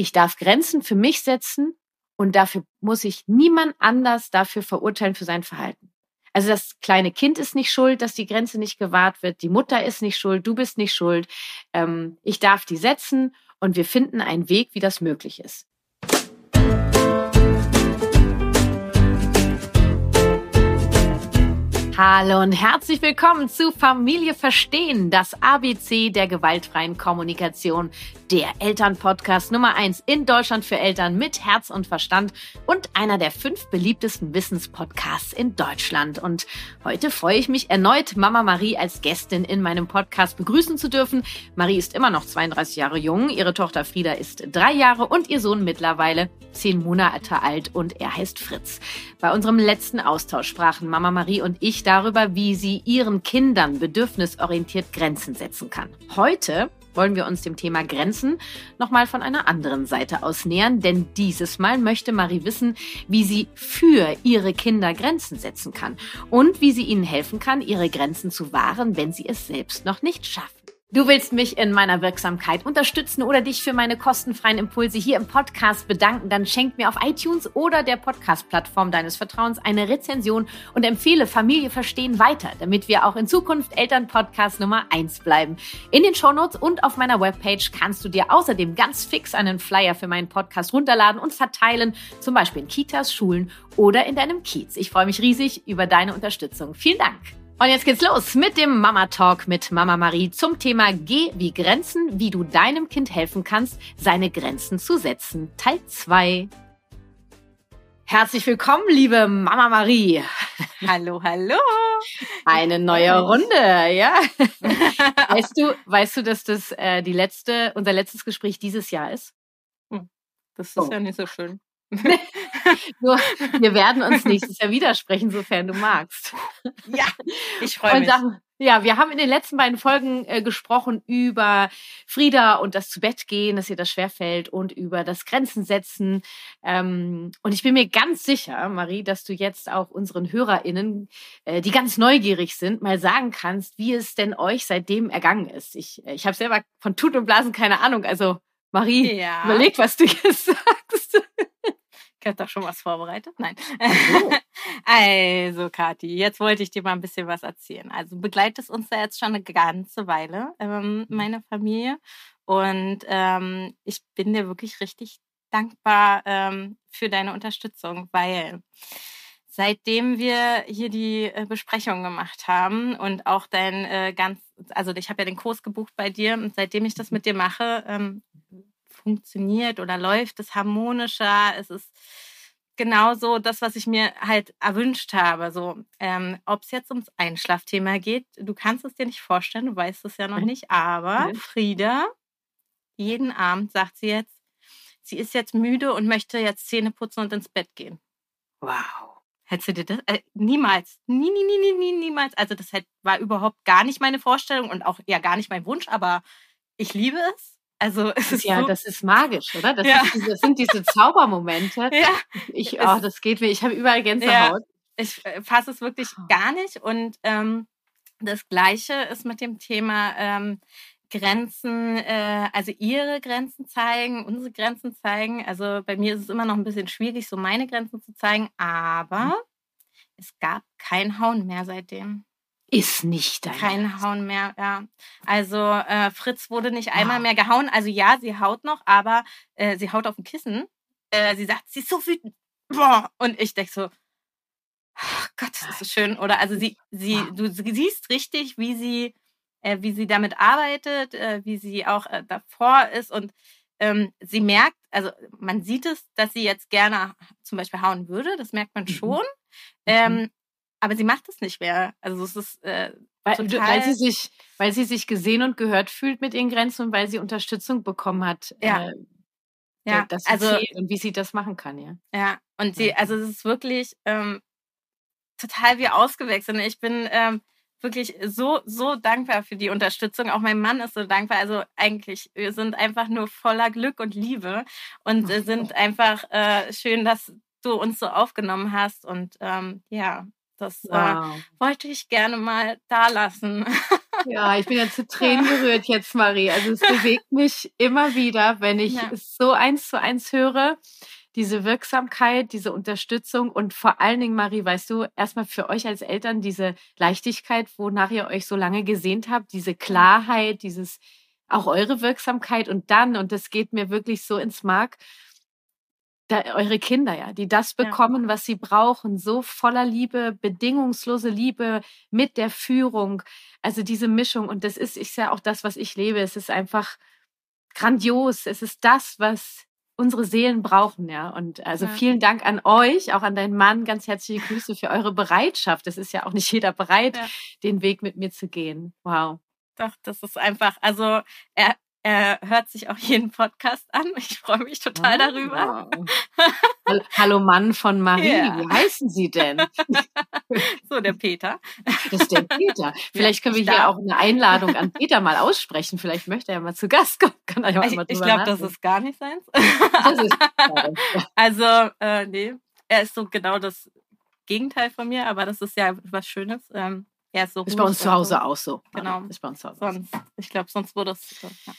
ich darf Grenzen für mich setzen und dafür muss ich niemand anders dafür verurteilen für sein Verhalten. Also das kleine Kind ist nicht schuld, dass die Grenze nicht gewahrt wird. Die Mutter ist nicht schuld, du bist nicht schuld. Ähm, ich darf die setzen und wir finden einen Weg, wie das möglich ist. Hallo und herzlich willkommen zu Familie Verstehen, das ABC der gewaltfreien Kommunikation, der Elternpodcast Nummer eins in Deutschland für Eltern mit Herz und Verstand und einer der fünf beliebtesten Wissenspodcasts in Deutschland. Und heute freue ich mich erneut, Mama Marie als Gästin in meinem Podcast begrüßen zu dürfen. Marie ist immer noch 32 Jahre jung, ihre Tochter Frieda ist drei Jahre und ihr Sohn mittlerweile zehn Monate alt und er heißt Fritz. Bei unserem letzten Austausch sprachen Mama Marie und ich darüber, wie sie ihren Kindern bedürfnisorientiert Grenzen setzen kann. Heute wollen wir uns dem Thema Grenzen nochmal von einer anderen Seite aus nähern, denn dieses Mal möchte Marie wissen, wie sie für ihre Kinder Grenzen setzen kann und wie sie ihnen helfen kann, ihre Grenzen zu wahren, wenn sie es selbst noch nicht schaffen. Du willst mich in meiner Wirksamkeit unterstützen oder dich für meine kostenfreien Impulse hier im Podcast bedanken, dann schenk mir auf iTunes oder der Podcast-Plattform deines Vertrauens eine Rezension und empfehle Familie Verstehen weiter, damit wir auch in Zukunft Elternpodcast Nummer eins bleiben. In den Shownotes und auf meiner Webpage kannst du dir außerdem ganz fix einen Flyer für meinen Podcast runterladen und verteilen, zum Beispiel in Kitas, Schulen oder in deinem Kiez. Ich freue mich riesig über deine Unterstützung. Vielen Dank! Und jetzt geht's los mit dem Mama Talk mit Mama Marie zum Thema Geh wie Grenzen, wie du deinem Kind helfen kannst, seine Grenzen zu setzen. Teil 2. Herzlich willkommen, liebe Mama Marie. Hallo, hallo. Eine neue Runde, ja. weißt du, weißt du, dass das äh, die letzte, unser letztes Gespräch dieses Jahr ist? Hm, das ist oh. ja nicht so schön. Nur, wir werden uns nächstes Jahr widersprechen, sofern du magst. Ja, ich freue mich. Sagen, ja, wir haben in den letzten beiden Folgen äh, gesprochen über Frieda und das zu Bett gehen, dass ihr das schwerfällt und über das Grenzen setzen. Ähm, und ich bin mir ganz sicher, Marie, dass du jetzt auch unseren HörerInnen, äh, die ganz neugierig sind, mal sagen kannst, wie es denn euch seitdem ergangen ist. Ich, äh, ich habe selber von Tut und Blasen keine Ahnung. Also Marie, ja. überleg, was du jetzt sagst. Ich habe doch schon was vorbereitet. Nein. Oh. also, Kathi, jetzt wollte ich dir mal ein bisschen was erzählen. Also begleitet uns da jetzt schon eine ganze Weile, ähm, meine Familie. Und ähm, ich bin dir wirklich richtig dankbar ähm, für deine Unterstützung, weil seitdem wir hier die äh, Besprechung gemacht haben und auch dein äh, ganz, also ich habe ja den Kurs gebucht bei dir und seitdem ich das mit dir mache, ähm, funktioniert oder läuft es harmonischer. Es ist genauso das, was ich mir halt erwünscht habe. So, ähm, ob es jetzt ums Einschlafthema geht, du kannst es dir nicht vorstellen, du weißt es ja noch nicht, aber Frieda, jeden Abend sagt sie jetzt, sie ist jetzt müde und möchte jetzt Zähne putzen und ins Bett gehen. Wow. Hättest du dir das? Äh, niemals. Nie, nie, nie, nie, nie, niemals. Also das war überhaupt gar nicht meine Vorstellung und auch ja gar nicht mein Wunsch, aber ich liebe es. Also es ist ja, so das ist magisch, oder? Das, ja. diese, das sind diese Zaubermomente. ja. Ich, oh, das geht mir. Ich habe überall Gänsehaut. Ja, ich äh, fasse es wirklich oh. gar nicht. Und ähm, das Gleiche ist mit dem Thema ähm, Grenzen, äh, also ihre Grenzen zeigen, unsere Grenzen zeigen. Also bei mir ist es immer noch ein bisschen schwierig, so meine Grenzen zu zeigen, aber mhm. es gab kein Hauen mehr seitdem. Ist nicht dein Kein Ernst. Hauen mehr, ja. Also äh, Fritz wurde nicht einmal wow. mehr gehauen. Also ja, sie haut noch, aber äh, sie haut auf dem Kissen. Äh, sie sagt, sie ist so wütend. Boah. Und ich denke so, oh Gott, das ist schön. Oder also sie, sie, wow. du siehst richtig, wie sie, äh, wie sie damit arbeitet, äh, wie sie auch äh, davor ist und ähm, sie merkt, also man sieht es, dass sie jetzt gerne zum Beispiel hauen würde, das merkt man mhm. schon. Mhm. Ähm, aber sie macht es nicht mehr. Also es ist äh, weil, weil, sie sich, weil sie sich gesehen und gehört fühlt mit ihren Grenzen und weil sie Unterstützung bekommen hat. Ja. Äh, ja, das also und wie sie das machen kann, ja. Ja, und sie, also es ist wirklich ähm, total wie ausgewechselt. Ich bin ähm, wirklich so, so dankbar für die Unterstützung. Auch mein Mann ist so dankbar. Also eigentlich, wir sind einfach nur voller Glück und Liebe und äh, sind einfach äh, schön, dass du uns so aufgenommen hast. Und ähm, ja, das äh, wow. äh, wollte ich gerne mal da lassen. Ja, ich bin ja zu Tränen gerührt jetzt, Marie. Also es bewegt mich immer wieder, wenn ich ja. es so eins zu eins höre. Diese Wirksamkeit, diese Unterstützung und vor allen Dingen, Marie, weißt du, erstmal für euch als Eltern diese Leichtigkeit, wonach ihr euch so lange gesehnt habt, diese Klarheit, dieses auch eure Wirksamkeit und dann, und das geht mir wirklich so ins Mark, da, eure Kinder ja, die das bekommen, ja. was sie brauchen, so voller Liebe, bedingungslose Liebe mit der Führung, also diese Mischung. Und das ist, ist ja auch das, was ich lebe. Es ist einfach grandios. Es ist das, was unsere Seelen brauchen, ja. Und also ja. vielen Dank an euch, auch an deinen Mann. Ganz herzliche Grüße für eure Bereitschaft. Es ist ja auch nicht jeder bereit, ja. den Weg mit mir zu gehen. Wow. Doch, das ist einfach, also er, er hört sich auch jeden Podcast an. Ich freue mich total oh. darüber. Hallo Mann von Marie, yeah. wie heißen Sie denn? So, der Peter. Das ist der Peter. Vielleicht können wir hier auch eine Einladung an Peter mal aussprechen. Vielleicht möchte er ja mal zu Gast kommen. Kann er ja ich ich glaube, das ist gar nicht seins. Ist also, äh, nee, er ist so genau das Gegenteil von mir, aber das ist ja was Schönes. Ähm, er ist so Ist bei uns zu Hause so. auch so. Genau. Ist bei uns zu Hause. Sonst, ich glaube, sonst würde es. Ja.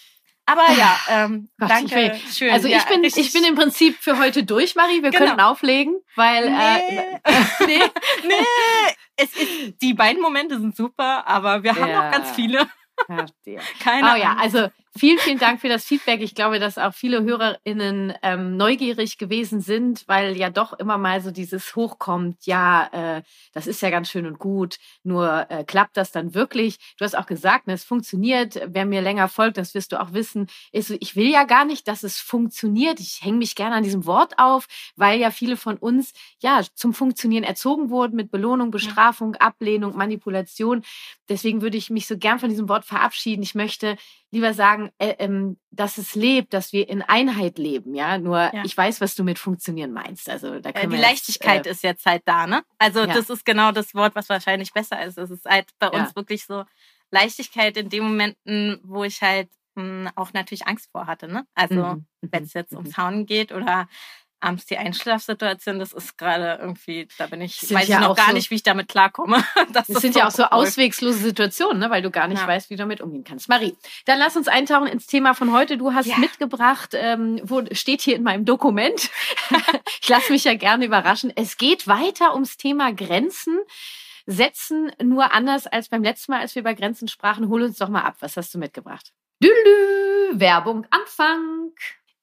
Aber ja, ähm, Gott, danke. Schön. Also ich ja, bin, ich bin im Prinzip für heute durch, Marie. Wir genau. können auflegen, weil nee, äh, nee, nee. Es ist, die beiden Momente sind super, aber wir haben ja. noch ganz viele. Keine oh ja, also vielen, vielen Dank für das Feedback. Ich glaube, dass auch viele HörerInnen ähm, neugierig gewesen sind, weil ja doch immer mal so dieses hochkommt, ja, äh, das ist ja ganz schön und gut, nur äh, klappt das dann wirklich? Du hast auch gesagt, ne, es funktioniert. Wer mir länger folgt, das wirst du auch wissen, ist ich will ja gar nicht, dass es funktioniert. Ich hänge mich gerne an diesem Wort auf, weil ja viele von uns ja zum Funktionieren erzogen wurden mit Belohnung, Bestrafung, Ablehnung, Manipulation. Deswegen würde ich mich so gern von diesem Wort verabschieden. Ich möchte lieber sagen, äh, ähm, dass es lebt, dass wir in Einheit leben. Ja, nur ja. ich weiß, was du mit funktionieren meinst. Also da können äh, die Leichtigkeit jetzt, äh, ist jetzt halt da, ne? Also ja. das ist genau das Wort, was wahrscheinlich besser ist. Es ist halt bei uns ja. wirklich so Leichtigkeit in den Momenten, wo ich halt mh, hm, auch natürlich Angst vor hatte. Ne? Also mhm. wenn es jetzt mhm. ums Hauen geht oder abends die Einschlafsituation, das ist gerade irgendwie, da bin ich, weiß ja ich noch gar so, nicht, wie ich damit klarkomme. Das, das sind ja auch so cool. auswegslose Situationen, ne? weil du gar nicht ja. weißt, wie du damit umgehen kannst. Marie, dann lass uns eintauchen ins Thema von heute. Du hast ja. mitgebracht, ähm, wo steht hier in meinem Dokument. ich lasse mich ja gerne überraschen. Es geht weiter ums Thema Grenzen setzen, nur anders als beim letzten Mal, als wir über Grenzen sprachen. Hol uns doch mal ab. Was hast du mitgebracht? Dülü, Werbung, Anfang.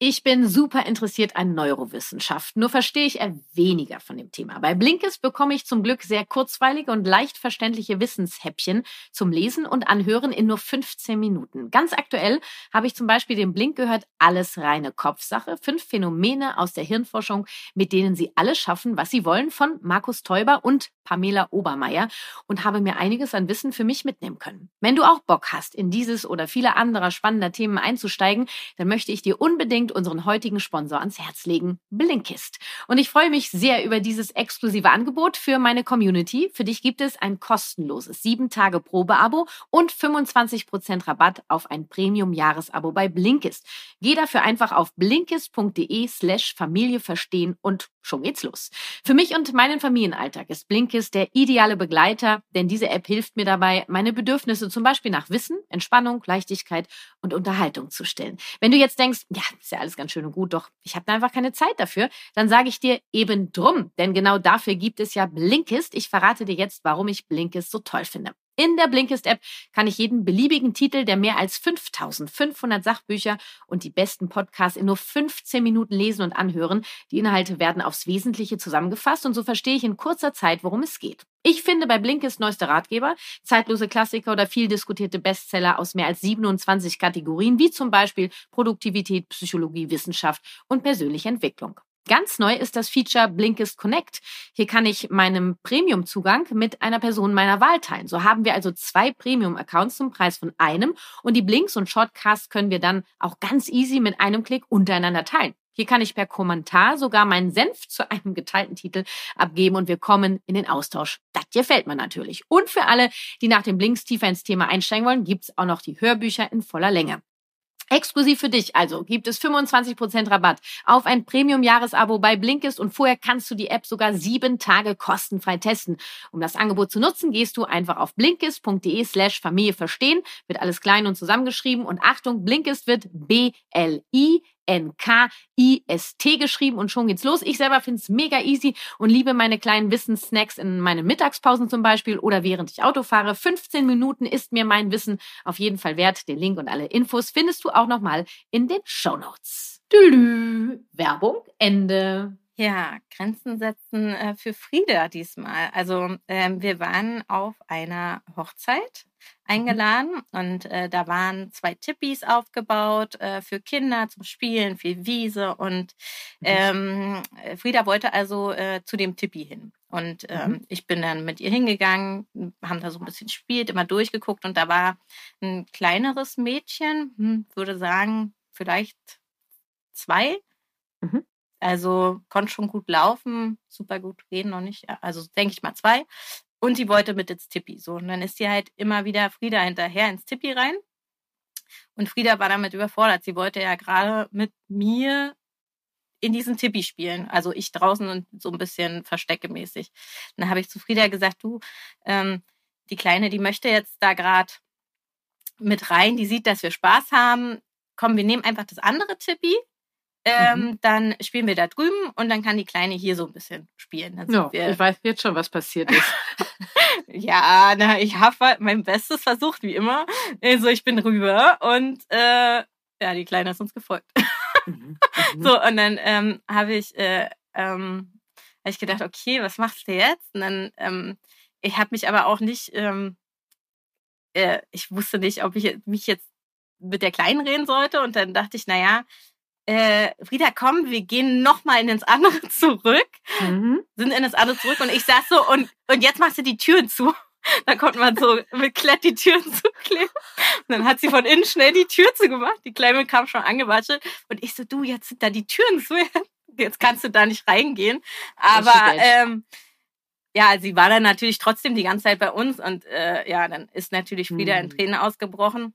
Ich bin super interessiert an Neurowissenschaften, nur verstehe ich eher weniger von dem Thema. Bei Blinkes bekomme ich zum Glück sehr kurzweilige und leicht verständliche Wissenshäppchen zum Lesen und Anhören in nur 15 Minuten. Ganz aktuell habe ich zum Beispiel den Blink gehört, alles reine Kopfsache, fünf Phänomene aus der Hirnforschung, mit denen Sie alles schaffen, was Sie wollen, von Markus Teuber und Pamela Obermeier und habe mir einiges an Wissen für mich mitnehmen können. Wenn du auch Bock hast, in dieses oder viele andere spannender Themen einzusteigen, dann möchte ich dir unbedingt unbedingt unseren heutigen Sponsor ans Herz legen, Blinkist. Und ich freue mich sehr über dieses exklusive Angebot für meine Community. Für dich gibt es ein kostenloses 7-Tage-Probeabo und 25% Rabatt auf ein Premium-Jahresabo bei Blinkist. Geh dafür einfach auf blinkist.de slash Familie verstehen und schon geht's los. Für mich und meinen Familienalltag ist Blinkist der ideale Begleiter, denn diese App hilft mir dabei, meine Bedürfnisse zum Beispiel nach Wissen, Entspannung, Leichtigkeit und Unterhaltung zu stellen. Wenn du jetzt denkst, ja, ist ja alles ganz schön und gut, doch ich habe da einfach keine Zeit dafür, dann sage ich dir eben drum, denn genau dafür gibt es ja Blinkist. Ich verrate dir jetzt, warum ich Blinkist so toll finde. In der Blinkist-App kann ich jeden beliebigen Titel der mehr als 5500 Sachbücher und die besten Podcasts in nur 15 Minuten lesen und anhören. Die Inhalte werden aufs Wesentliche zusammengefasst und so verstehe ich in kurzer Zeit, worum es geht. Ich finde bei Blinkist neueste Ratgeber, zeitlose Klassiker oder viel diskutierte Bestseller aus mehr als 27 Kategorien, wie zum Beispiel Produktivität, Psychologie, Wissenschaft und persönliche Entwicklung. Ganz neu ist das Feature Blinkist Connect. Hier kann ich meinem Premium-Zugang mit einer Person meiner Wahl teilen. So haben wir also zwei Premium-Accounts zum Preis von einem und die Blinks und Shortcasts können wir dann auch ganz easy mit einem Klick untereinander teilen. Hier kann ich per Kommentar sogar meinen Senf zu einem geteilten Titel abgeben und wir kommen in den Austausch. Das gefällt mir natürlich. Und für alle, die nach den Blinks tiefer ins Thema einsteigen wollen, gibt's auch noch die Hörbücher in voller Länge. Exklusiv für dich. Also gibt es 25% Rabatt auf ein Premium-Jahresabo bei Blinkist und vorher kannst du die App sogar sieben Tage kostenfrei testen. Um das Angebot zu nutzen, gehst du einfach auf blinkist.de slash Familie verstehen, wird alles klein und zusammengeschrieben. Und Achtung, Blinkist wird B-L-I N-K-I-S-T geschrieben und schon geht's los. Ich selber finde es mega easy und liebe meine kleinen Wissenssnacks in meinen Mittagspausen zum Beispiel oder während ich Auto fahre. 15 Minuten ist mir mein Wissen auf jeden Fall wert. Den Link und alle Infos findest du auch nochmal in den Show Notes. Werbung Ende. Ja, Grenzen setzen äh, für Frieda diesmal. Also ähm, wir waren auf einer Hochzeit eingeladen und äh, da waren zwei Tippis aufgebaut äh, für Kinder zum Spielen, viel Wiese und mhm. ähm, Frieda wollte also äh, zu dem Tippi hin. Und ähm, mhm. ich bin dann mit ihr hingegangen, haben da so ein bisschen gespielt, immer durchgeguckt und da war ein kleineres Mädchen, hm, würde sagen, vielleicht zwei. Mhm. Also konnte schon gut laufen, super gut reden noch nicht. Also denke ich mal zwei. Und die wollte mit ins Tippi. So, und dann ist sie halt immer wieder Frieda hinterher ins Tippi rein. Und Frieda war damit überfordert. Sie wollte ja gerade mit mir in diesen Tippi spielen. Also ich draußen und so ein bisschen versteckemäßig. Dann habe ich zu Frieda gesagt, du, ähm, die Kleine, die möchte jetzt da gerade mit rein, die sieht, dass wir Spaß haben. Komm, wir nehmen einfach das andere Tippi ähm, mhm. Dann spielen wir da drüben und dann kann die Kleine hier so ein bisschen spielen. ja, ich weiß jetzt schon, was passiert ist. ja, na, ich habe mein Bestes versucht, wie immer. Also ich bin rüber und äh, ja, die Kleine ist uns gefolgt. Mhm. Mhm. So, und dann ähm, habe ich, äh, ähm, hab ich gedacht, okay, was machst du jetzt? Und dann, ähm, ich habe mich aber auch nicht, ähm, äh, ich wusste nicht, ob ich mich jetzt mit der Kleinen reden sollte. Und dann dachte ich, naja, äh, Frieda, komm, wir gehen nochmal in ins andere zurück. Mhm. Sind in das andere zurück und ich sag so, und, und jetzt machst du die Türen zu. Da konnte man so mit Klett die Türen zukleben. Und dann hat sie von innen schnell die Tür zugemacht. Die Kleine kam schon angewatschelt. Und ich so, du, jetzt sind da die Türen zu. Jetzt kannst du da nicht reingehen. Aber ähm, ja, sie war dann natürlich trotzdem die ganze Zeit bei uns. Und äh, ja, dann ist natürlich wieder mhm. in Tränen ausgebrochen.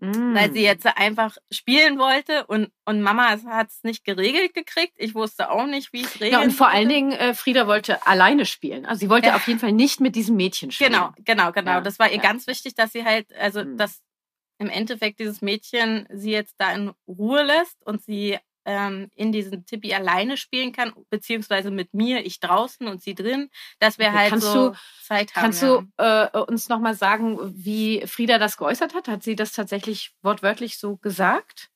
Mm. Weil sie mm. jetzt einfach spielen wollte und, und Mama hat es nicht geregelt gekriegt. Ich wusste auch nicht, wie es regelt. Ja, und vor allen Dingen, äh, Frieda wollte alleine spielen. Also sie wollte ja. auf jeden Fall nicht mit diesem Mädchen spielen. Genau, genau, genau. Ja. Das war ihr ja. ganz wichtig, dass sie halt, also mm. dass im Endeffekt dieses Mädchen sie jetzt da in Ruhe lässt und sie ähm, in diesen Tippi alleine spielen kann, beziehungsweise mit mir, ich draußen und sie drin, dass wir okay, halt kannst so du, Zeit haben. Kannst du äh, uns nochmal sagen, wie Frieda das geäußert hat? Hat sie das tatsächlich wortwörtlich so gesagt?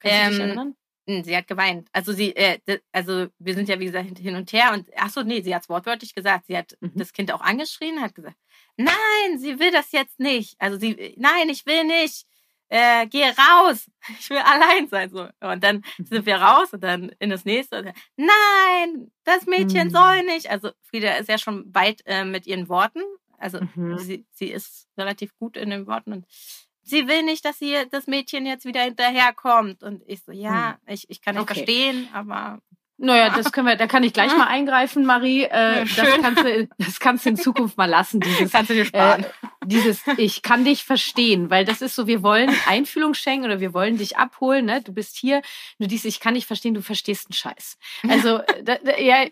Kannst ähm, ähm, erinnern? Hm, sie hat geweint. Also sie, äh, also wir sind ja wie gesagt hin und her und ach so, nee, sie hat es wortwörtlich gesagt. Sie hat mhm. das Kind auch angeschrien, hat gesagt, nein, sie will das jetzt nicht. Also sie, nein, ich will nicht äh, geh raus, ich will allein sein. So. Und dann sind wir raus und dann in das nächste. Dann, Nein, das Mädchen mhm. soll nicht. Also Frieda ist ja schon weit äh, mit ihren Worten. Also mhm. sie, sie ist relativ gut in den Worten und sie will nicht, dass sie das Mädchen jetzt wieder hinterherkommt. Und ich so, ja, mhm. ich, ich kann nicht okay. verstehen, aber naja, das können wir, da kann ich gleich mal eingreifen, Marie. Äh, ja, das, kannst du, das kannst du in Zukunft mal lassen. Dieses, kannst du dir sparen. Äh, dieses, ich kann dich verstehen, weil das ist so, wir wollen Einfühlung schenken oder wir wollen dich abholen. Ne? Du bist hier, nur dieses, ich kann dich verstehen, du verstehst einen Scheiß. Also, da, da, ja,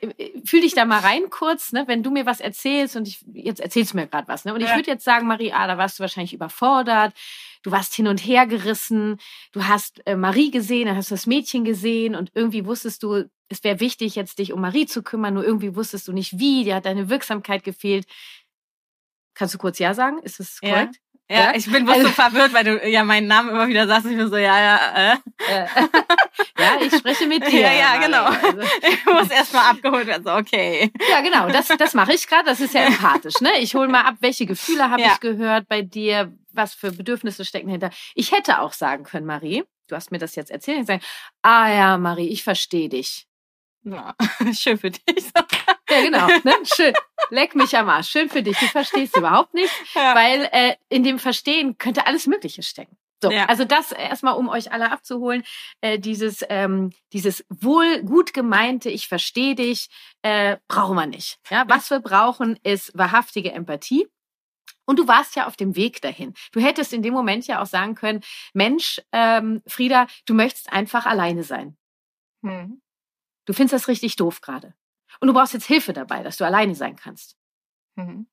fühl dich da mal rein kurz, ne? wenn du mir was erzählst und ich, jetzt erzählst du mir gerade was. Ne? Und ich würde jetzt sagen, Marie, ah, da warst du wahrscheinlich überfordert du warst hin und her gerissen, du hast äh, Marie gesehen, dann hast du das Mädchen gesehen und irgendwie wusstest du, es wäre wichtig, jetzt dich um Marie zu kümmern, nur irgendwie wusstest du nicht wie, dir hat deine Wirksamkeit gefehlt. Kannst du kurz Ja sagen? Ist das korrekt? Ja. Ja, ich bin also, so verwirrt, weil du ja meinen Namen immer wieder sagst. Ich bin so, ja, ja. Äh. ja, ich spreche mit dir. Ja, ja, genau. Also. Ich muss erstmal abgeholt werden. So, okay. Ja, genau. Das, das mache ich gerade. Das ist ja empathisch. Ne? Ich hole mal ab, welche Gefühle habe ja. ich gehört bei dir? Was für Bedürfnisse stecken hinter? Ich hätte auch sagen können, Marie, du hast mir das jetzt erzählt. Ich sage, ah ja, Marie, ich verstehe dich. Ja, schön für dich. Ja, genau. Ne? Schön. Leck mich am Arsch. Schön für dich. Du verstehst überhaupt nicht, ja. weil äh, in dem Verstehen könnte alles Mögliche stecken. So, ja. also das erstmal, um euch alle abzuholen, äh, dieses, ähm, dieses wohl gut gemeinte, ich verstehe dich, äh, brauchen wir nicht. Ja, was wir brauchen, ist wahrhaftige Empathie Und du warst ja auf dem Weg dahin. Du hättest in dem Moment ja auch sagen können, Mensch, ähm, Frieda, du möchtest einfach alleine sein. Hm. Du findest das richtig doof gerade. Und du brauchst jetzt Hilfe dabei, dass du alleine sein kannst. Mhm.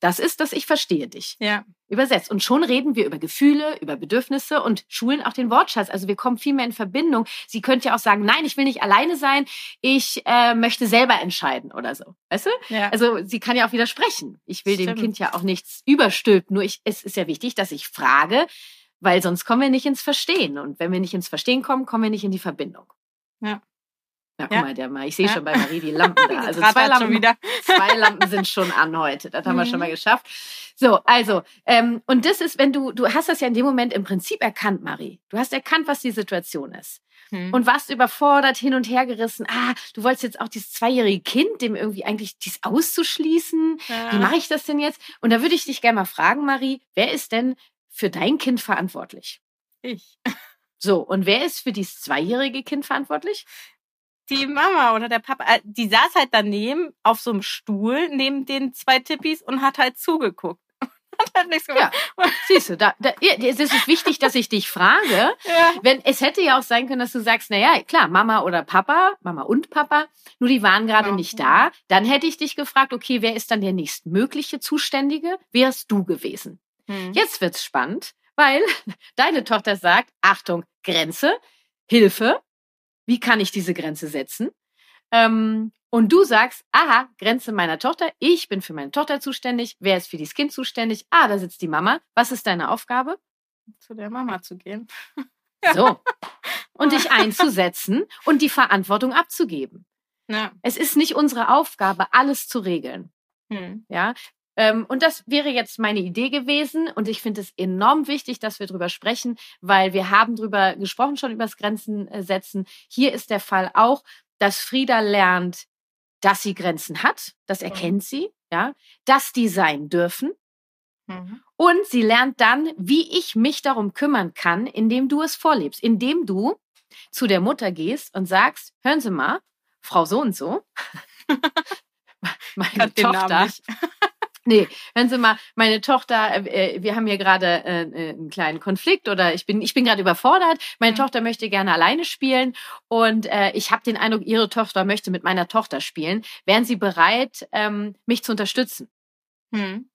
Das ist, dass ich verstehe dich. Ja. Übersetzt. Und schon reden wir über Gefühle, über Bedürfnisse und schulen auch den Wortschatz. Also wir kommen viel mehr in Verbindung. Sie könnte ja auch sagen, nein, ich will nicht alleine sein, ich äh, möchte selber entscheiden oder so. Weißt du? Ja. Also sie kann ja auch widersprechen. Ich will Stimmt. dem Kind ja auch nichts überstülpen. Nur ich, es ist ja wichtig, dass ich frage, weil sonst kommen wir nicht ins Verstehen. Und wenn wir nicht ins Verstehen kommen, kommen wir nicht in die Verbindung. Ja. Na, guck ja. mal, der mal, ich sehe ja. schon bei Marie die Lampen da. Also zwei Lampen, zwei Lampen sind schon an heute. Das haben mhm. wir schon mal mhm. geschafft. So, also, ähm, und das ist, wenn du, du hast das ja in dem Moment im Prinzip erkannt, Marie. Du hast erkannt, was die Situation ist. Mhm. Und warst überfordert, hin und her gerissen. Ah, du wolltest jetzt auch dieses zweijährige Kind, dem irgendwie eigentlich dies auszuschließen. Ja. Wie mache ich das denn jetzt? Und da würde ich dich gerne mal fragen, Marie, wer ist denn für dein Kind verantwortlich? Ich. So, und wer ist für dieses zweijährige Kind verantwortlich? Die Mama oder der Papa, äh, die saß halt daneben auf so einem Stuhl neben den zwei Tippis und hat halt zugeguckt. hat halt nichts gemacht. Ja, siehst du, da, da, es ist wichtig, dass ich dich frage. Ja. Wenn, es hätte ja auch sein können, dass du sagst, naja, klar, Mama oder Papa, Mama und Papa, nur die waren gerade ja. nicht da. Dann hätte ich dich gefragt, okay, wer ist dann der nächstmögliche Zuständige? Wärst du gewesen? Hm. Jetzt wird's spannend, weil deine Tochter sagt, Achtung, Grenze, Hilfe, wie kann ich diese Grenze setzen? Ähm, und du sagst, aha, Grenze meiner Tochter, ich bin für meine Tochter zuständig, wer ist für dieses Kind zuständig? Ah, da sitzt die Mama. Was ist deine Aufgabe? Zu der Mama zu gehen. So. Und dich einzusetzen und die Verantwortung abzugeben. Ja. Es ist nicht unsere Aufgabe, alles zu regeln. Hm. Ja, und das wäre jetzt meine Idee gewesen. Und ich finde es enorm wichtig, dass wir drüber sprechen, weil wir haben drüber gesprochen, schon über das Grenzen äh, setzen. Hier ist der Fall auch, dass Frieda lernt, dass sie Grenzen hat. Das erkennt sie, ja, dass die sein dürfen. Mhm. Und sie lernt dann, wie ich mich darum kümmern kann, indem du es vorlebst, indem du zu der Mutter gehst und sagst, hören Sie mal, Frau so und so, meine Tochter, Nee, hören Sie mal, meine Tochter, äh, äh wir haben hier gerade äh, äh, einen kleinen Konflikt oder ich bin, ich bin gerade überfordert. Meine mhm. Tochter möchte gerne alleine spielen und äh, ich habe den Eindruck, Ihre Tochter möchte mit meiner Tochter spielen. Wären Sie bereit, ähm, mich zu unterstützen? Mhm.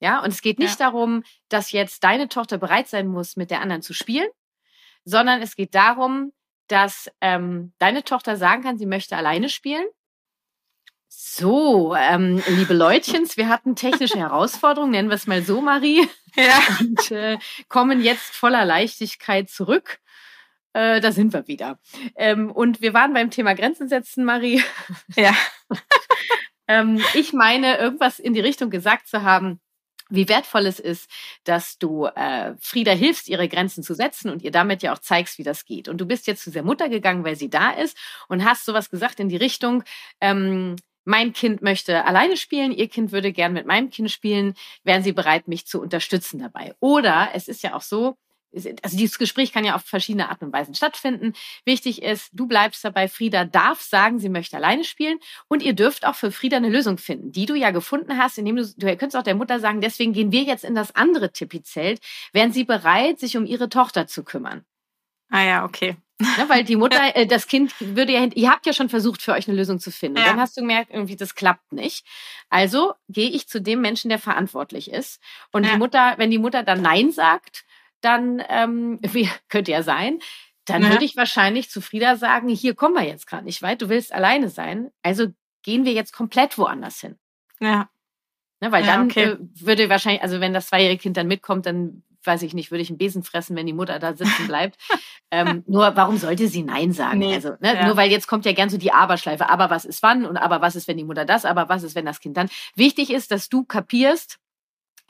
Ja, und es geht nicht ja. darum, dass jetzt deine Tochter bereit sein muss, mit der anderen zu spielen, sondern es geht darum, dass ähm, deine Tochter sagen kann, sie möchte alleine spielen so, ähm, liebe Leutchens, wir hatten technische Herausforderungen, nennen wir es mal so, Marie. Ja. Und äh, kommen jetzt voller Leichtigkeit zurück. Äh, da sind wir wieder. Ähm, und wir waren beim Thema Grenzen setzen, Marie. Ja. ähm, ich meine, irgendwas in die Richtung gesagt zu haben, wie wertvoll es ist, dass du äh, Frieda hilfst, ihre Grenzen zu setzen und ihr damit ja auch zeigst, wie das geht. Und du bist jetzt zu der Mutter gegangen, weil sie da ist und hast sowas gesagt in die Richtung, ähm, mein Kind möchte alleine spielen, ihr Kind würde gern mit meinem Kind spielen, wären sie bereit, mich zu unterstützen dabei. Oder es ist ja auch so, also dieses Gespräch kann ja auf verschiedene Arten und Weisen stattfinden. Wichtig ist, du bleibst dabei, Frieda darf sagen, sie möchte alleine spielen und ihr dürft auch für Frieda eine Lösung finden, die du ja gefunden hast, indem du, du könntest auch der Mutter sagen, deswegen gehen wir jetzt in das andere Tipi-Zelt, wären sie bereit, sich um ihre Tochter zu kümmern. Ah ja, okay. Ne, weil die Mutter, äh, das Kind würde ja, ihr habt ja schon versucht, für euch eine Lösung zu finden. Ja. Dann hast du gemerkt, irgendwie, das klappt nicht. Also gehe ich zu dem Menschen, der verantwortlich ist. Und ja. die Mutter, wenn die Mutter dann Nein sagt, dann ähm, wie, könnte ja sein, dann ja. würde ich wahrscheinlich zu Frieda sagen, hier kommen wir jetzt gerade nicht weit, du willst alleine sein. Also gehen wir jetzt komplett woanders hin. Ja. Ne, weil dann okay. äh, würde wahrscheinlich, also wenn das zweijährige Kind dann mitkommt, dann weiß ich nicht, würde ich einen Besen fressen, wenn die Mutter da sitzen bleibt. ähm, nur warum sollte sie Nein sagen? Nee, also, ne, ja. Nur weil jetzt kommt ja gern so die Aberschleife. Aber was ist wann und aber was ist, wenn die Mutter das, aber was ist, wenn das Kind dann? Wichtig ist, dass du kapierst,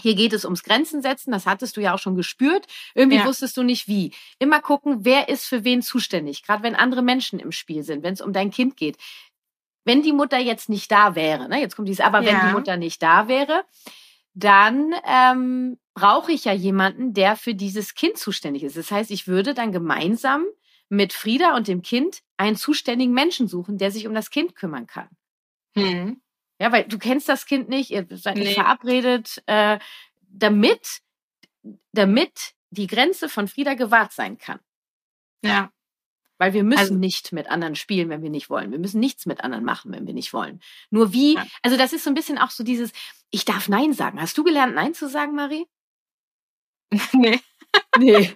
hier geht es ums Grenzen setzen, das hattest du ja auch schon gespürt. Irgendwie ja. wusstest du nicht wie. Immer gucken, wer ist für wen zuständig, gerade wenn andere Menschen im Spiel sind, wenn es um dein Kind geht. Wenn die Mutter jetzt nicht da wäre, ne, jetzt kommt dieses, aber ja. wenn die Mutter nicht da wäre, dann ähm, brauche ich ja jemanden, der für dieses Kind zuständig ist. Das heißt, ich würde dann gemeinsam mit Frieda und dem Kind einen zuständigen Menschen suchen, der sich um das Kind kümmern kann. Hm. Ja, weil du kennst das Kind nicht, ihr seid nicht nee. verabredet, äh, damit, damit die Grenze von Frieda gewahrt sein kann. Ja. Weil wir müssen Also- nicht mit anderen spielen, wenn wir nicht wollen. Wir müssen nichts mit anderen machen, wenn wir nicht wollen. Nur wie, Ja. also das ist so ein bisschen auch so dieses, ich darf Nein sagen. Hast du gelernt, Nein zu sagen, Marie? nee. Nee.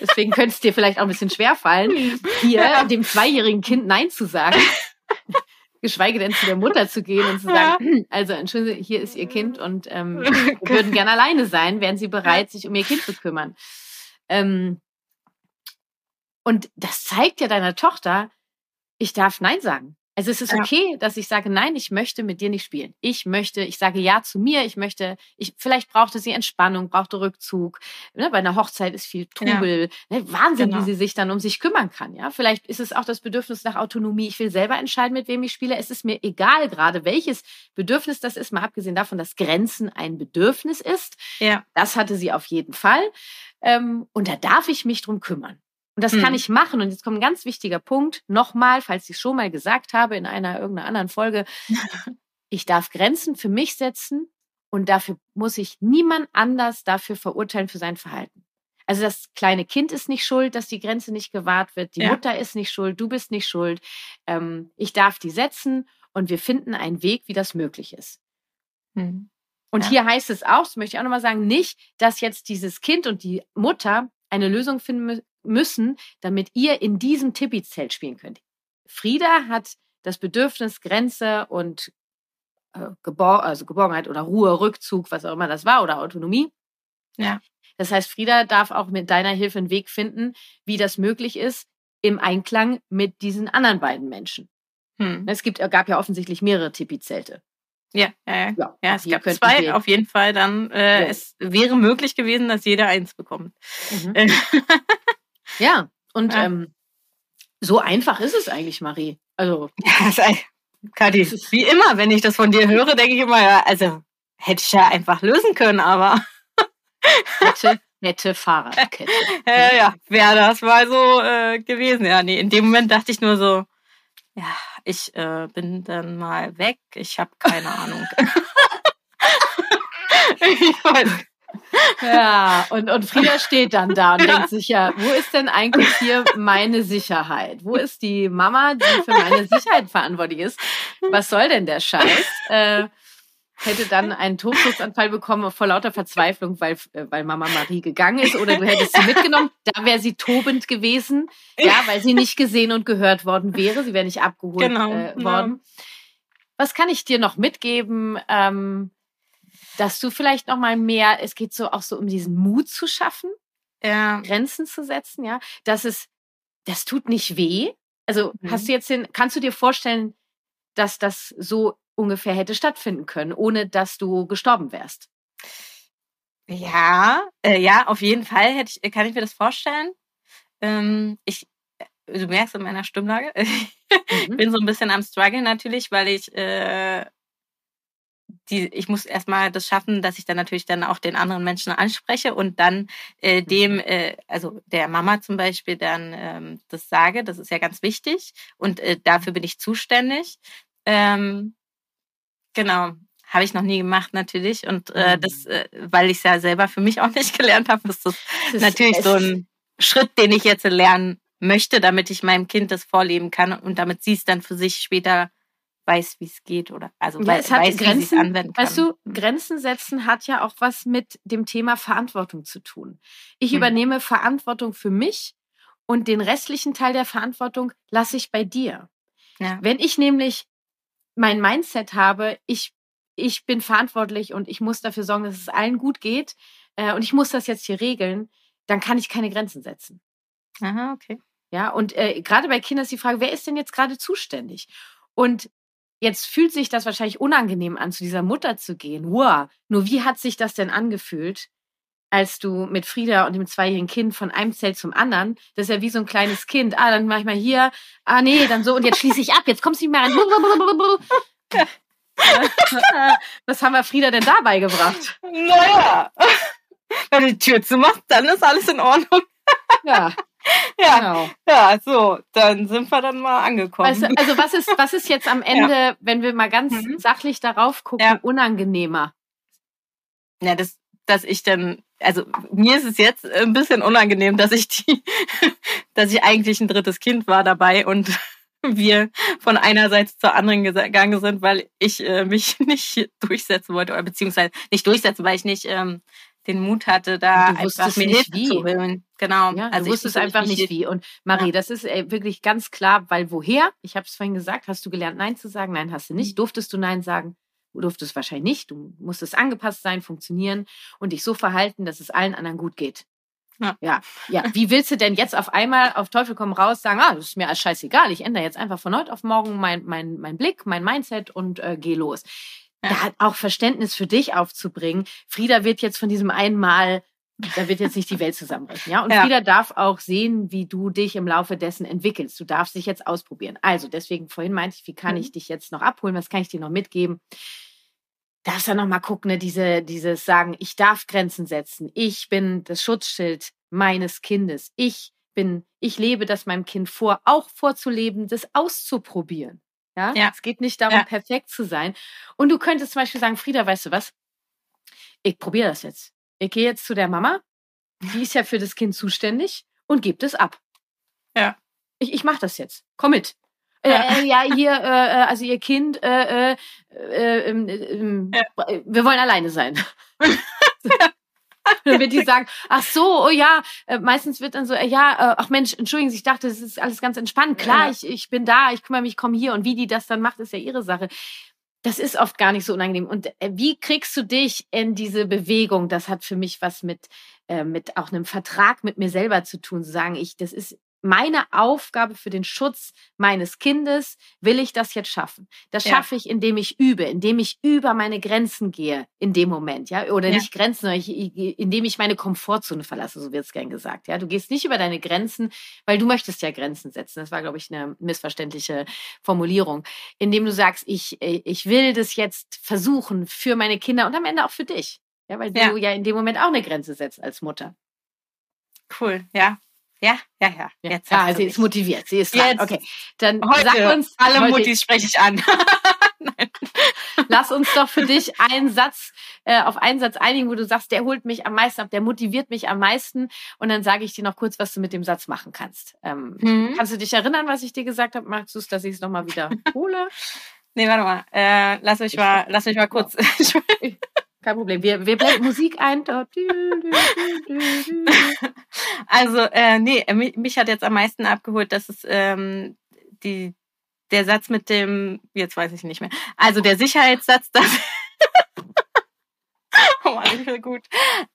Deswegen könnte es dir vielleicht auch ein bisschen schwer fallen, hier Ja. dem zweijährigen Kind Nein zu sagen. Geschweige denn zu der Mutter zu gehen und zu sagen, also entschuldigen hier ist Ihr Kind und ähm, wir würden gerne alleine sein, wären Sie bereit, sich um Ihr Kind zu kümmern. Ähm, und das zeigt ja deiner Tochter, ich darf Nein sagen. Also es ist Ja. okay, dass ich sage, nein, ich möchte mit dir nicht spielen. Ich möchte, ich sage Ja zu mir, ich möchte, ich, vielleicht brauchte sie Entspannung, brauchte Rückzug. Ne, bei einer Hochzeit ist viel Ja. Trubel. Ne, Wahnsinn, Genau. wie sie sich dann um sich kümmern kann. Ja, vielleicht ist es auch das Bedürfnis nach Autonomie. Ich will selber entscheiden, mit wem ich spiele. Es ist mir egal gerade, welches Bedürfnis das ist, mal abgesehen davon, dass Grenzen ein Bedürfnis ist. Ja. Das hatte sie auf jeden Fall. Ähm, und da darf ich mich drum kümmern. Und das kann Hm. ich machen. Und jetzt kommt ein ganz wichtiger Punkt. Nochmal, falls ich es schon mal gesagt habe in einer irgendeiner anderen Folge. Ich darf Grenzen für mich setzen und dafür muss ich niemand anders dafür verurteilen für sein Verhalten. Also das kleine Kind ist nicht schuld, dass die Grenze nicht gewahrt wird. Die Ja. Mutter ist nicht schuld. Du bist nicht schuld. Ähm, ich darf die setzen und wir finden einen Weg, wie das möglich ist. Hm. Und Ja. hier heißt es auch, das möchte ich auch nochmal sagen, nicht, dass jetzt dieses Kind und die Mutter eine Lösung finden müssen, damit ihr in diesem Tipi-Zelt spielen könnt. Frieda hat das Bedürfnis, Grenze und äh, Gebor also Geborgenheit oder Ruhe, Rückzug, was auch immer das war, oder Autonomie. Ja. Das heißt, Frieda darf auch mit deiner Hilfe einen Weg finden, wie das möglich ist, im Einklang mit diesen anderen beiden Menschen. Hm. Es gibt, gab ja offensichtlich mehrere Tipi-Zelte. Ja, ja, ja. Ja, es gab zwei wir- auf jeden Fall. Dann äh, Ja. es wäre möglich gewesen, dass jeder eins bekommt. Mhm. Ja, und Ja. Ähm, so einfach ist es eigentlich, Marie. Also, ja, Kathi, wie immer, wenn ich das von dir höre, denke ich immer, ja, also hätte ich ja einfach lösen können, aber nette, nette Fahrradkette. äh, ja, wäre das mal so äh, gewesen. Ja, nee, in dem Moment dachte ich nur so, ja, ich äh, bin dann mal weg. Ich habe keine Ahnung. ich weiß, Ja, und, und Frieda steht dann da und denkt sich ja, wo ist denn eigentlich hier meine Sicherheit? Wo ist die Mama, die für meine Sicherheit verantwortlich ist? Was soll denn der Scheiß? Äh, hätte dann einen Tobsuchtsanfall bekommen vor lauter Verzweiflung, weil, äh, weil Mama Marie gegangen ist oder du hättest sie mitgenommen. Da wäre sie tobend gewesen, ja, weil sie nicht gesehen und gehört worden wäre. Sie wäre nicht abgeholt Genau, äh, ja. worden. Was kann ich dir noch mitgeben, ähm, dass du vielleicht noch mal mehr, es geht so auch so um diesen Mut zu schaffen, ja, Grenzen zu setzen, ja, dass es, das tut nicht weh. Also Mhm. hast du jetzt den, kannst du dir vorstellen, dass das so ungefähr hätte stattfinden können, ohne dass du gestorben wärst? Ja, äh, ja, auf jeden Fall hätte ich, kann ich mir das vorstellen. Ähm, ich, äh, du merkst in meiner Stimmlage, ich Mhm. bin so ein bisschen am struggle natürlich, weil ich äh, die, ich muss erstmal das schaffen, dass ich dann natürlich dann auch den anderen Menschen anspreche und dann äh, dem, äh, also der Mama zum Beispiel dann ähm, das sage. Das ist ja ganz wichtig und äh, dafür bin ich zuständig. Ähm, genau, habe ich noch nie gemacht natürlich und äh, Mhm. das, äh, weil ich es ja selber für mich auch nicht gelernt habe, ist das ist- natürlich es- so ein Schritt, den ich jetzt lernen möchte, damit ich meinem Kind das vorleben kann und damit sie es dann für sich später weiß, wie es geht oder also Ja, wei- es hat weiß, wie Grenzen, anwenden kann. weißt du, Grenzen setzen hat ja auch was mit dem Thema Verantwortung zu tun. Ich Mhm. übernehme Verantwortung für mich und den restlichen Teil der Verantwortung lasse ich bei dir. ja. Wenn ich nämlich mein Mindset habe, ich, ich bin verantwortlich und ich muss dafür sorgen, dass es allen gut geht äh, und ich muss das jetzt hier regeln, dann kann ich keine Grenzen setzen. Aha, okay. Ja, und äh, gerade bei Kindern ist die Frage, wer ist denn jetzt gerade zuständig? Und jetzt fühlt sich das wahrscheinlich unangenehm an, zu dieser Mutter zu gehen. Wow, nur wie hat sich das denn angefühlt, als du mit Frieda und dem zweijährigen Kind von einem Zelt zum anderen, das ist ja wie so ein kleines Kind, ah, dann mach ich mal hier, ah nee, dann so und jetzt schließe ich ab, jetzt kommst du nicht mehr rein. Was haben wir Frieda denn dabei gebracht? Naja, wenn du die Tür zumachst, dann ist alles in Ordnung. Ja, Ja, genau. ja, so, dann sind wir dann mal angekommen. Du, also was ist, was ist jetzt am Ende, wenn wir mal ganz Mhm. sachlich darauf gucken, Ja. unangenehmer? ja, das, dass ich dann, also mir ist es jetzt ein bisschen unangenehm, dass ich die, dass ich eigentlich ein drittes Kind war dabei und wir von einer Seite zur anderen gegangen sind, weil ich äh, mich nicht durchsetzen wollte oder beziehungsweise nicht durchsetzen, weil ich nicht ähm, den Mut hatte, da einfach mir Hilfe wie. zu holen. Genau. Ja, also du wusstest einfach nicht wie. Und Marie, ja. das ist äh, wirklich ganz klar, weil woher? Ich habe es vorhin gesagt, hast du gelernt, Nein zu sagen? Nein, hast du nicht. Mhm. Durftest du Nein sagen? Du durftest wahrscheinlich nicht. Du musstest angepasst sein, funktionieren und dich so verhalten, dass es allen anderen gut geht. Ja. ja, ja. Wie willst du denn jetzt auf einmal auf Teufel komm raus sagen, ah, das ist mir alles scheißegal, ich ändere jetzt einfach von heute auf morgen mein, mein, mein Blick, mein Mindset und äh, geh los. Ja. Da hat auch Verständnis für dich aufzubringen. Frieda wird jetzt von diesem einmal da wird jetzt nicht die Welt zusammenbrechen, ja. Und ja. Frieda darf auch sehen, wie du dich im Laufe dessen entwickelst. Du darfst dich jetzt ausprobieren. Also deswegen vorhin meinte ich, wie kann mhm. ich dich jetzt noch abholen? Was kann ich dir noch mitgeben? darfst ja noch mal gucken, ne, diese, dieses sagen, ich darf Grenzen setzen. Ich bin das Schutzschild meines Kindes. Ich bin, ich lebe das meinem Kind vor, auch vorzuleben, das auszuprobieren. Ja? ja. Es geht nicht darum, ja. perfekt zu sein. Und du könntest zum Beispiel sagen, Frieda, weißt du was? Ich probiere das jetzt. Ich gehe jetzt zu der Mama, die ist ja für das Kind zuständig und gebe das ab. Ja. Ich, ich mache das jetzt. Komm mit. Äh, äh, ja, hier, äh, äh, also ihr Kind, äh, äh, äh, ähm, ähm, ja. wir wollen alleine sein. dann wird die sagen, ach so, oh ja, äh, meistens wird dann so, äh, ja, äh, ach Mensch, entschuldigen Sie, ich dachte, das ist alles ganz entspannt. Klar, ja. ich, ich bin da, ich kümmere mich, komm hier und wie die das dann macht, ist ja ihre Sache. Das ist oft gar nicht so unangenehm. Und äh, wie kriegst du dich in diese Bewegung? Das hat für mich was mit, äh, mit auch einem Vertrag mit mir selber zu tun, zu sagen, ich, das ist meine Aufgabe für den Schutz meines Kindes, will ich das jetzt schaffen? Das schaffe ja. ich, indem ich übe, indem ich über meine Grenzen gehe in dem Moment, ja, oder ja. nicht Grenzen, sondern ich, indem ich meine Komfortzone verlasse, so wird es gern gesagt, ja. Du gehst nicht über deine Grenzen, weil du möchtest ja Grenzen setzen. Das war, glaube ich, eine missverständliche Formulierung, indem du sagst, ich, ich will das jetzt versuchen für meine Kinder und am Ende auch für dich, ja, weil ja. du ja in dem Moment auch eine Grenze setzt als Mutter. Cool, ja. Ja, ja, ja. Jetzt ja, sie ist motiviert. Sie ist dran. Jetzt, okay, dann heute, sag uns. Alle heute, Mutis spreche ich an. Lass uns doch für dich einen Satz, äh, auf einen Satz einigen, wo du sagst, der holt mich am meisten ab, der motiviert mich am meisten. Und dann sage ich dir noch kurz, was du mit dem Satz machen kannst. Ähm, mhm. Kannst du dich erinnern, was ich dir gesagt habe? Magst du es, dass ich es nochmal wiederhole? nee, warte mal. Äh, lass mich mal, lass mich mal kurz. Kein Problem. Wir, wir blenden Musik ein. also, äh, nee, mich hat jetzt am meisten abgeholt, dass es ähm, die, der Satz mit dem, jetzt weiß ich nicht mehr. Also der Sicherheitssatz, dass. oh Mann, ich will gut.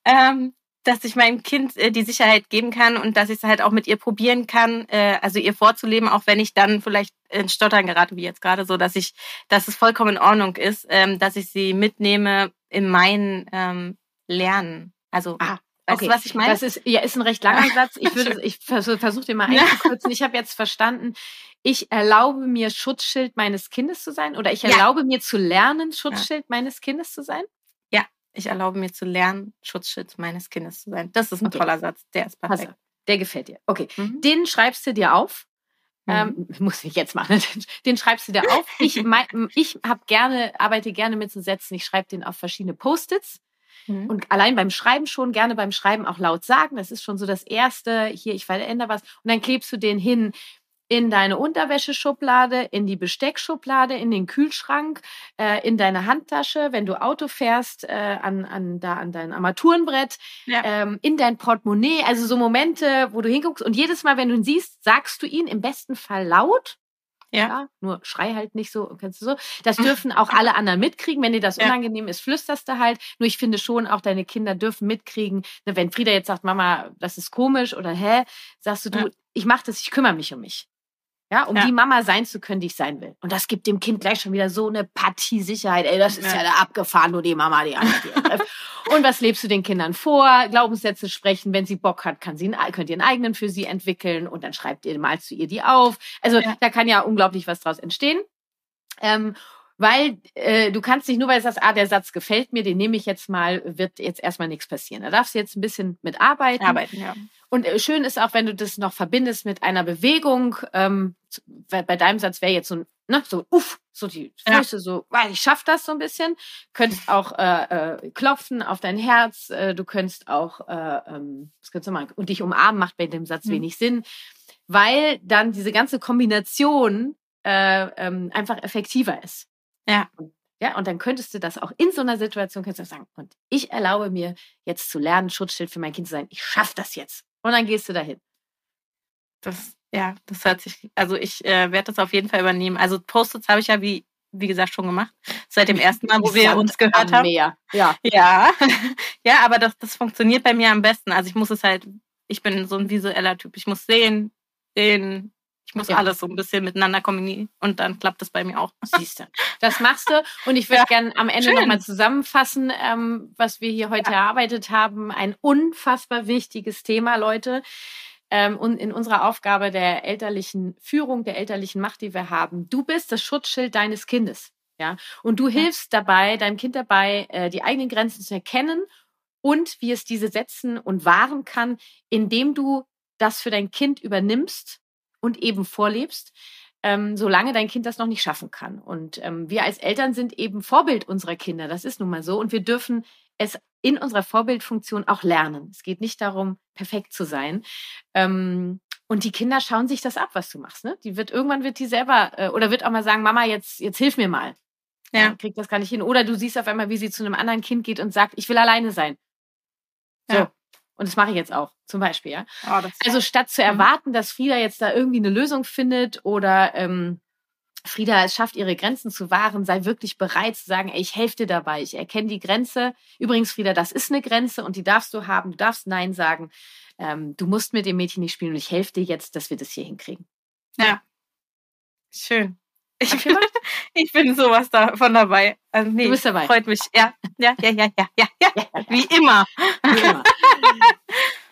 Ähm, dass ich meinem Kind äh, die Sicherheit geben kann und dass ich es halt auch mit ihr probieren kann, äh, also ihr vorzuleben, auch wenn ich dann vielleicht ins Stottern gerate, wie jetzt gerade so, dass ich, dass es vollkommen in Ordnung ist, ähm, dass ich sie mitnehme in mein ähm, Lernen. Also ah, Weißt okay. du, was ich meine? Das ist, ja, ist ein recht langer Satz. Ich würde, ich versuche versuch den mal einzukürzen. Ich habe jetzt verstanden, ich erlaube mir Schutzschild meines Kindes zu sein oder ich erlaube ja. mir zu lernen, Schutzschild ja. meines Kindes zu sein. Ja, ich erlaube mir zu lernen, Schutzschild meines Kindes zu sein. Das ist ein okay. toller Satz. Der ist perfekt. Also, der gefällt dir. Okay. Mhm. Den schreibst du dir auf. Ähm, mhm. muss ich jetzt machen. Den schreibst du dir auf. Ich, mein, ich hab gerne, arbeite gerne mit so Sätzen. Ich schreibe den auf verschiedene Post-its. Mhm. Und allein beim Schreiben schon, gerne beim Schreiben auch laut sagen. Das ist schon so das Erste. Hier, ich verändere was. Und dann klebst du den hin in deine Unterwäscheschublade, in die Besteckschublade, in den Kühlschrank, äh, in deine Handtasche, wenn du Auto fährst, äh, an, an, da an dein Armaturenbrett, ja. ähm, in dein Portemonnaie. Also so Momente, wo du hinguckst und jedes Mal, wenn du ihn siehst, sagst du ihn im besten Fall laut. Ja. ja. Nur schrei halt nicht so, kennst du so. Das dürfen auch alle anderen mitkriegen. Wenn dir das unangenehm ist, flüsterst du halt. Nur ich finde schon, auch deine Kinder dürfen mitkriegen. Ne, wenn Frieda jetzt sagt, Mama, das ist komisch oder hä, sagst du, du, ja. ich mach das, ich kümmere mich um mich. Ja, um ja. die Mama sein zu können, die ich sein will. Und das gibt dem Kind gleich schon wieder so eine Partie Sicherheit. Ey, das ist ja, ja da abgefahren, nur die Mama, die andere. Und was lebst du den Kindern vor? Glaubenssätze sprechen. Wenn sie Bock hat, kann sie einen, könnt ihr einen eigenen für sie entwickeln. Und dann schreibt ihr, malst du ihr die auf. Also ja. da kann ja unglaublich was draus entstehen. Ähm, weil äh, du kannst nicht nur, weil du sagst, ah, der Satz gefällt mir, den nehme ich jetzt mal, wird jetzt erstmal nichts passieren. Da darfst du jetzt ein bisschen mit arbeiten. Arbeiten, ja. Und äh, schön ist auch, wenn du das noch verbindest mit einer Bewegung. Ähm, bei deinem Satz wäre jetzt so ein ne, so, uff, so die Füße ja. so, weil ich schaff das so ein bisschen. Könntest auch äh, äh, klopfen auf dein Herz. Äh, du könntest auch, äh, ähm, was könntest du machen? Und dich umarmen macht bei dem Satz mhm. wenig Sinn, weil dann diese ganze Kombination äh, ähm, einfach effektiver ist. Ja. Ja, und dann könntest du das auch in so einer Situation kannst du sagen, und ich erlaube mir jetzt zu lernen, Schutzschild für mein Kind zu sein. Ich schaffe das jetzt. Und dann gehst du dahin. Das, ja, das hört sich, also ich äh, werde das auf jeden Fall übernehmen. Also Post-its habe ich ja wie, wie gesagt schon gemacht. Seit dem ersten Mal, wo wir uns gehört haben. Ja. Ja. ja, aber das, das funktioniert bei mir am besten. Also ich muss es halt, ich bin so ein visueller Typ. Ich muss sehen, sehen, ich muss ja. alles so ein bisschen miteinander kombinieren und dann klappt das bei mir auch. Siehst du. Das machst du. Und ich würde ja. gerne am Ende nochmal zusammenfassen, ähm, was wir hier heute ja. erarbeitet haben. Ein unfassbar wichtiges Thema, Leute. Ähm, und in unserer Aufgabe der elterlichen Führung, der elterlichen Macht, die wir haben. Du bist das Schutzschild deines Kindes. Ja. Und du hilfst dabei, deinem Kind dabei, äh, die eigenen Grenzen zu erkennen und wie es diese setzen und wahren kann, indem du das für dein Kind übernimmst und eben vorlebst, ähm, solange dein Kind das noch nicht schaffen kann. Und ähm, wir als Eltern sind eben Vorbild unserer Kinder. Das ist nun mal so. Und wir dürfen es in unserer Vorbildfunktion auch lernen. Es geht nicht darum, perfekt zu sein. Ähm, und die Kinder schauen sich das ab, was du machst. Ne? Die wird irgendwann wird die selber äh, oder wird auch mal sagen, Mama, jetzt jetzt hilf mir mal. Ja. Kriegt das gar nicht hin. Oder du siehst auf einmal, wie sie zu einem anderen Kind geht und sagt, ich will alleine sein. So. Ja. Und das mache ich jetzt auch, zum Beispiel, ja. Oh, also statt zu erwarten, dass Frieda jetzt da irgendwie eine Lösung findet oder ähm, Frieda es schafft, ihre Grenzen zu wahren, sei wirklich bereit zu sagen, ey, ich helfe dir dabei, ich erkenne die Grenze. Übrigens, Frieda, das ist eine Grenze und die darfst du haben, du darfst Nein sagen. Ähm, du musst mit dem Mädchen nicht spielen und ich helfe dir jetzt, dass wir das hier hinkriegen. Ja. Schön. Ich, bin, ich bin sowas davon dabei. Also, nee, du bist dabei. Freut mich. Ja, ja, ja, ja, ja, ja, ja. Wie immer. Wie immer.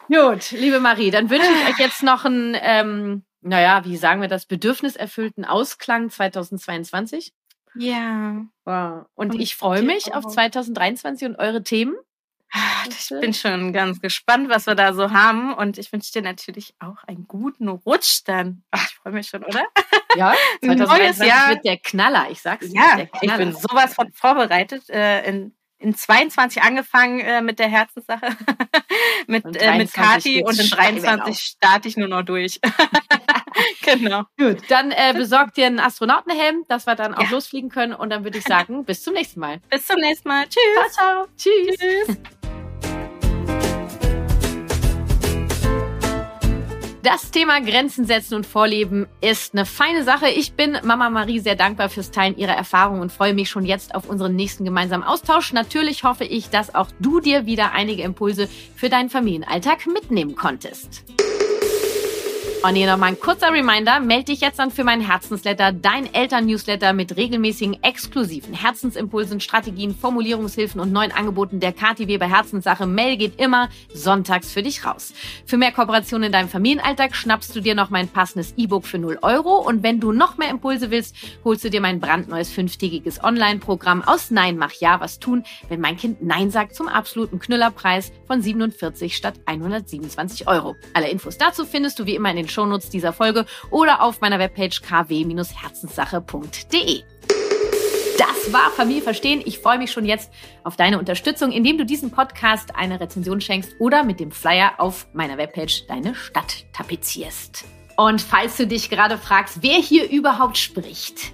Gut, liebe Marie, dann wünsche ich euch jetzt noch einen, ähm, naja, wie sagen wir das, bedürfniserfüllten Ausklang 2022. Ja. Wow. Und, und ich freue mich auf 2023 und eure Themen. Ich bin schon ganz gespannt, was wir da so haben. Und ich wünsche dir natürlich auch einen guten Rutsch dann. Ach, ich freue mich schon, oder? Ja, 2023 Jahr. wird der Knaller. Ich sag's dir. Ja, ich bin sowas von vorbereitet. Äh, in in 22 angefangen äh, mit der Herzenssache mit, äh, mit Kati und in 23 starte ich nur noch durch. genau. Gut, dann äh, besorgt dir einen Astronautenhelm, dass wir dann auch ja. losfliegen können und dann würde ich sagen, bis zum nächsten Mal. Bis zum nächsten Mal. Tschüss. Ciao, ciao. Tschüss. Tschüss. Das Thema Grenzen setzen und vorleben ist eine feine Sache. Ich bin Mama Marie sehr dankbar fürs Teilen ihrer Erfahrungen und freue mich schon jetzt auf unseren nächsten gemeinsamen Austausch. Natürlich hoffe ich, dass auch du dir wieder einige Impulse für deinen Familienalltag mitnehmen konntest. Und hier nochmal ein kurzer Reminder, melde dich jetzt an für meinen Herzensletter, dein Eltern-Newsletter mit regelmäßigen, exklusiven Herzensimpulsen, Strategien, Formulierungshilfen und neuen Angeboten der Kati Weber Herzenssache. Mail geht immer sonntags für dich raus. Für mehr Kooperation in deinem Familienalltag schnappst du dir noch mein passendes E-Book für 0 Euro und wenn du noch mehr Impulse willst, holst du dir mein brandneues fünftägiges Online-Programm aus Nein, mach ja, was tun, wenn mein Kind Nein sagt zum absoluten Knüllerpreis von 47 statt 127 Euro. Alle Infos dazu findest du wie immer in den Shownotes dieser Folge oder auf meiner Webpage kw-herzenssache.de. Das war Familie verstehen. Ich freue mich schon jetzt auf deine Unterstützung, indem du diesem Podcast eine Rezension schenkst oder mit dem Flyer auf meiner Webpage deine Stadt tapezierst. Und falls du dich gerade fragst, wer hier überhaupt spricht,